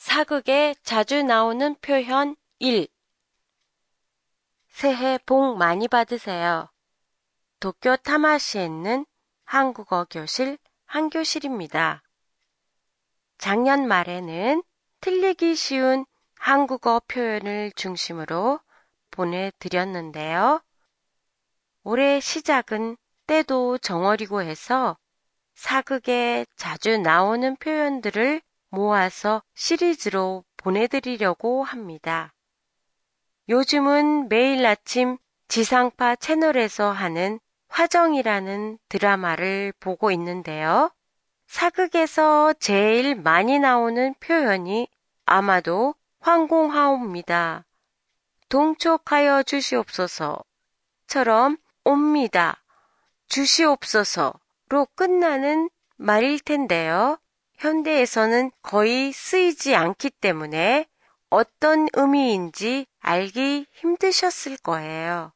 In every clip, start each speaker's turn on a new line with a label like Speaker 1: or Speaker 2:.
Speaker 1: 사극에 자주 나오는 표현 1. 새해 복 많이 받으세요. 도쿄 타마시에 있는 한국어 교실 한교실입니다. 작년 말에는 틀리기 쉬운 한국어 표현을 중심으로 보내드렸는데요. 올해 시작은 때도 정월이고 해서 사극에 자주 나오는 표현들을 모아서 시리즈로 보내드리려고 합니다. 요즘은 매일 아침 지상파 채널에서 하는 화정이라는 드라마를 보고 있는데요. 사극에서 제일 많이 나오는 표현이 아마도 황공하옵니다. 동촉하여 주시옵소서처럼 옵니다. 주시옵소서로 끝나는 말일 텐데요. 현대에서는 거의 쓰이지 않기 때문에 어떤 의미인지 알기 힘드셨을 거예요.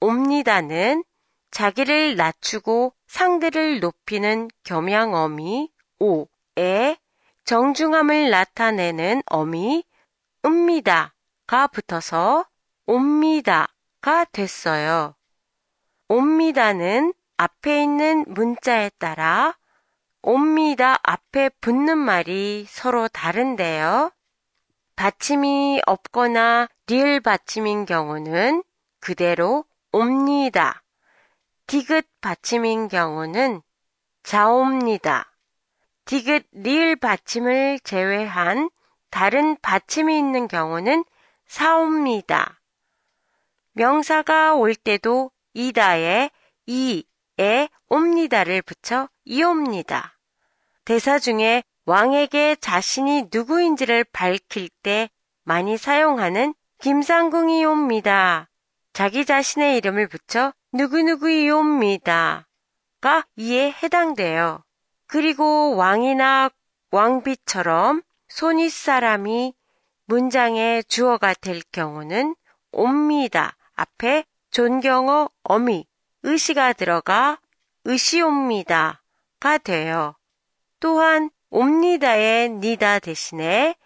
Speaker 1: 옵니다는 자기를 낮추고 상대를 높이는 겸양어미 오에 정중함을 나타내는 어미 읍니다가 붙어서 옵니다가 됐어요. 옵니다는 앞에 있는 문자에 따라 옵니다 앞에 붙는 말이 서로 다른데요. 받침이 없거나 리을 받침인 경우는 그대로 옵니다. 디귿 받침인 경우는 자옵니다. 디귿 리을 받침을 제외한 다른 받침이 있는 경우는 사옵니다. 명사가 올 때도 이다에 이에 옵니다를 붙여 이옵니다. 대사 중에 왕에게 자신이 누구인지를 밝힐 때 많이 사용하는 김상궁이옵니다. 자기 자신의 이름을 붙여 누구누구이옵니다. 가 이에 해당돼요. 그리고 왕이나 왕비처럼 손윗 사람이 문장의 주어가 될 경우는 옵니다. 앞에 존경어 어미, 의시가 들어가 의시옵니다 가 돼요. 또한 옵니다의 니다 대신에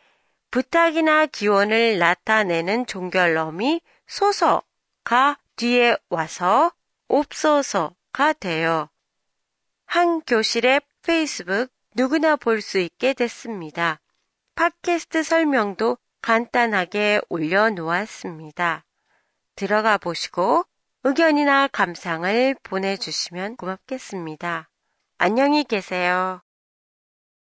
Speaker 1: 부탁이나 기원을 나타내는 종결어미 소서가 뒤에 와서 옵소서가 돼요. 한 교실의 페이스북 누구나 볼 수 있게 됐습니다. 팟캐스트 설명도 간단하게 올려놓았습니다. 들어가 보시고 의견이나 감상을 보내주시면 고맙겠습니다. 안녕히 계세요.